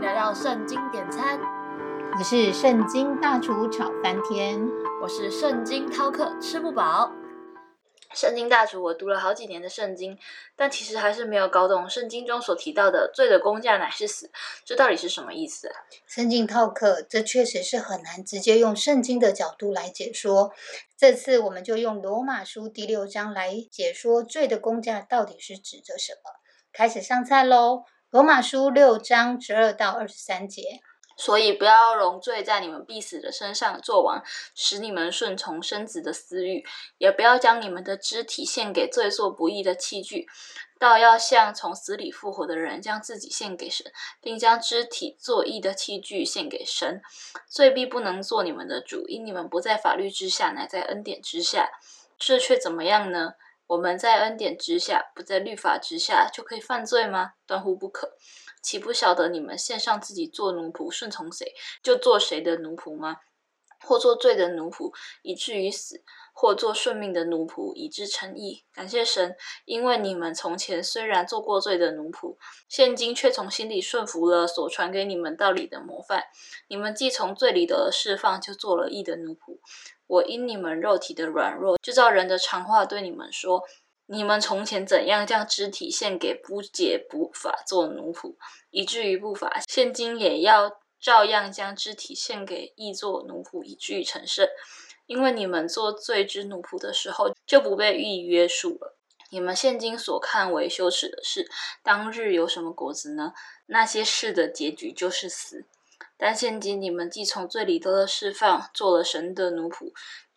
迎来到圣经点餐，我是圣经大厨炒翻天，我是圣经饕客吃不饱。圣经大厨，我读了好几年的圣经，但其实还是没有搞懂圣经中所提到的“罪的工价乃是死”，这到底是什么意思？圣经饕客，这确实是很难直接用圣经的角度来解说。这次我们就用罗马书第六章来解说罪的工价到底是指着什么。开始上菜喽！罗马书六章十二到二十三节。所以不要容罪在你们必死的身上做王，使你们顺从生子的私欲；也不要将你们的肢体献给罪作不义的器具，倒要像从死里复活的人，将自己献给神，并将肢体作义的器具献给神。罪必不能做你们的主，因你们不在法律之下，乃在恩典之下。这却怎么样呢？我们在恩典之下，不在律法之下，就可以犯罪吗？断乎不可。岂不晓得你们献上自己做奴仆，顺从谁，就做谁的奴仆吗？或做罪的奴仆，以至于死；或做顺命的奴仆，以致成义。感谢神，因为你们从前虽然做过罪的奴仆，现今却从心里顺服了所传给你们道理的模范。你们既从罪里得了释放，就做了义的奴仆。我因你们肉体的软弱，就照人的常话对你们说。你们从前怎样将肢体献给不解不法做奴仆，以至于不法；现今也要照样将肢体献给义做奴仆，以至于成圣。因为你们做罪之奴仆的时候，就不被义约束了。你们现今所看为羞耻的事，当日有什么果子呢？那些事的结局就是死。但现今你们既从罪里得了释放，做了神的奴仆。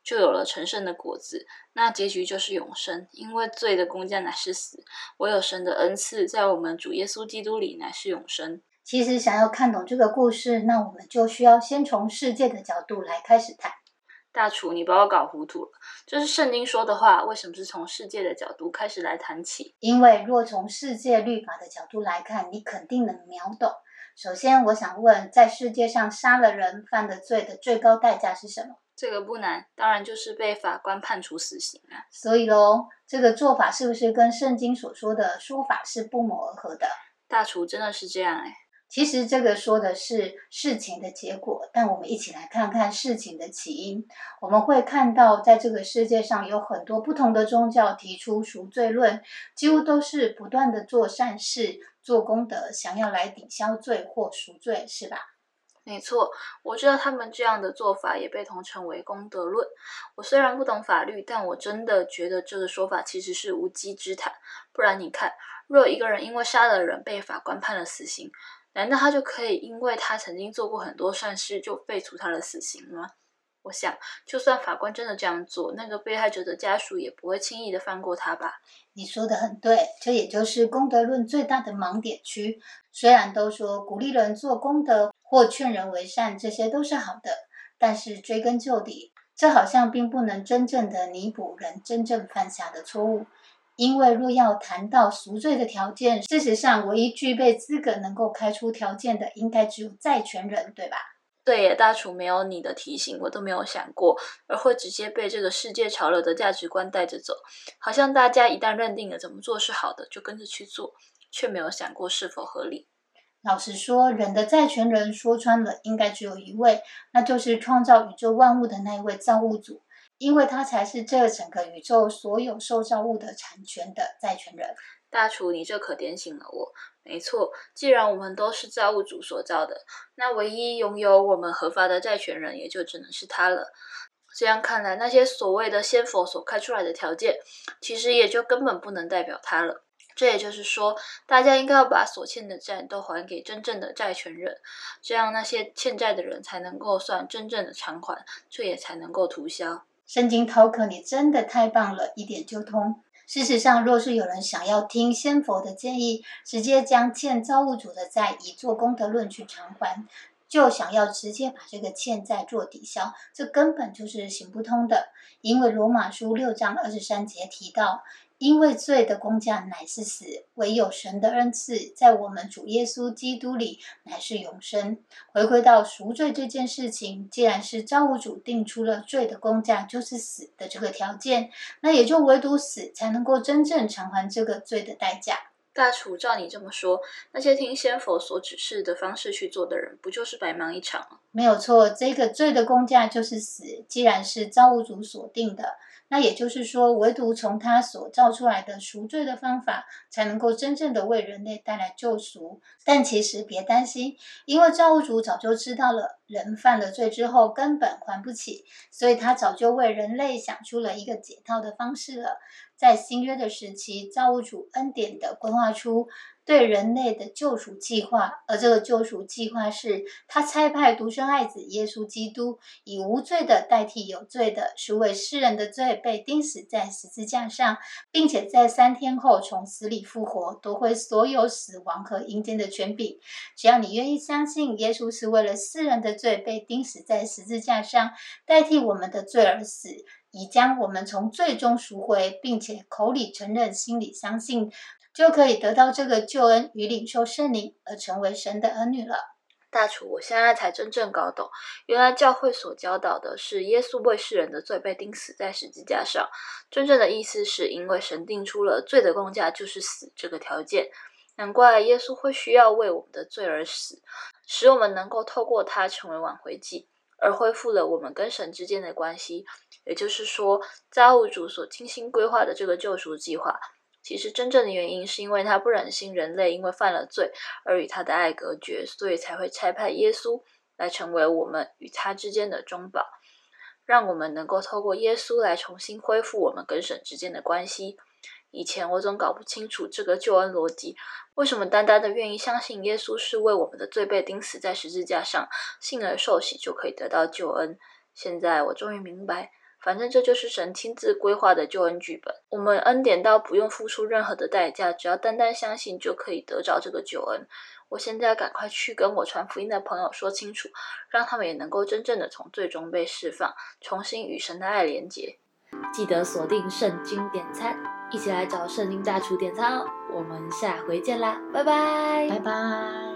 就有了成圣的果子，那结局就是永生。因为罪的工价乃是死，唯有神的恩赐在我们主耶稣基督里乃是永生。其实想要看懂这个故事，那我们就需要先从世界的角度来开始谈。大厨，你把我搞糊涂了。这是圣经说的话，为什么是从世界的角度开始来谈起？因为若从世界律法的角度来看，你肯定能秒懂。首先，我想问，在世界上杀了人犯的罪的最高代价是什么？这个不难，当然就是被法官判处死刑啊。所以喽，这个做法是不是跟圣经所说的说法是不谋而合的？大厨真的是这样哎。其实这个说的是事情的结果，但我们一起来看看事情的起因。我们会看到，在这个世界上有很多不同的宗教提出赎罪论，几乎都是不断的做善事、做功德，想要来抵消罪或赎罪，是吧？没错，我知道他们这样的做法也被同称为功德论。我虽然不懂法律，但我真的觉得这个说法其实是无稽之谈。不然你看，若一个人因为杀了人被法官判了死刑，难道他就可以因为他曾经做过很多善事就废除他的死刑吗？我想，就算法官真的这样做，那个被害者的家属也不会轻易的放过他吧？你说的很对，这也就是功德论最大的盲点区。虽然都说鼓励人做功德或劝人为善，这些都是好的，但是追根究底，这好像并不能真正的弥补人真正犯下的错误。因为若要谈到赎罪的条件，事实上唯一具备资格能够开出条件的，应该只有债权人，对吧？对耶，大厨没有你的提醒，我都没有想过，而会直接被这个世界潮流的价值观带着走，好像大家一旦认定了怎么做是好的，就跟着去做，却没有想过是否合理。老实说，人的债权人说穿了，应该只有一位，那就是创造宇宙万物的那一位造物主，因为他才是这整个宇宙所有受造物的产权的债权人。大厨，你这可点醒了我。没错，既然我们都是造物主所造的，那唯一拥有我们合法的债权人也就只能是他了。这样看来，那些所谓的先佛所开出来的条件，其实也就根本不能代表他了。这也就是说，大家应该要把所欠的债都还给真正的债权人，这样那些欠债的人才能够算真正的偿还，这也才能够涂销。圣经 talk，你真的太棒了，一点就通。事实上，若是有人想要听先佛的建议，直接将欠造物主的债以做功德论去偿还，就想要直接把这个欠债做抵消，这根本就是行不通的。因为罗马书六章二十三节提到。因为罪的工价乃是死，唯有神的恩赐在我们主耶稣基督里乃是永生。回归到赎罪这件事情，既然是造物主定出了罪的工价就是死的这个条件，那也就唯独死才能够真正偿还这个罪的代价。大厨，照你这么说，那些听先佛所指示的方式去做的人，不就是白忙一场吗？没有错，这个罪的工价就是死。既然是造物主所定的，那也就是说，唯独从他所造出来的赎罪的方法，才能够真正的为人类带来救赎。但其实别担心，因为造物主早就知道了人犯了罪之后根本还不起，所以他早就为人类想出了一个解套的方式了。在新约的时期，造物主恩典的规划出对人类的救赎计划，而这个救赎计划是他差派独生爱子耶稣基督，以无罪的代替有罪的，是为世人的罪被钉死在十字架上，并且在三天后从死里复活，夺回所有死亡和阴间的权柄。只要你愿意相信耶稣是为了世人的罪被钉死在十字架上，代替我们的罪而死。已将我们从最终赎回，并且口里承认、心里相信，就可以得到这个救恩与领受圣灵，而成为神的儿女了。大厨，我现在才真正搞懂，原来教会所教导的是耶稣为世人的罪被钉死在十字架上，真正的意思是因为神定出了罪的工价就是死这个条件，难怪耶稣会需要为我们的罪而死，使我们能够透过他成为挽回祭。而恢复了我们跟神之间的关系，也就是说，造物主所精心规划的这个救赎计划，其实真正的原因是因为他不忍心人类因为犯了罪而与他的爱隔绝，所以才会差派耶稣来成为我们与他之间的中保，让我们能够透过耶稣来重新恢复我们跟神之间的关系。以前我总搞不清楚这个救恩逻辑，为什么单单的愿意相信耶稣是为我们的罪被钉死在十字架上，信而受洗就可以得到救恩？现在我终于明白，反正这就是神亲自规划的救恩剧本。我们恩典到不用付出任何的代价，只要单单相信就可以得着这个救恩。我现在赶快去跟我传福音的朋友说清楚，让他们也能够真正的从最终被释放，重新与神的爱连接。记得锁定圣经点餐，一起来找圣经大厨点餐哦！我们下回见啦，拜拜，拜拜。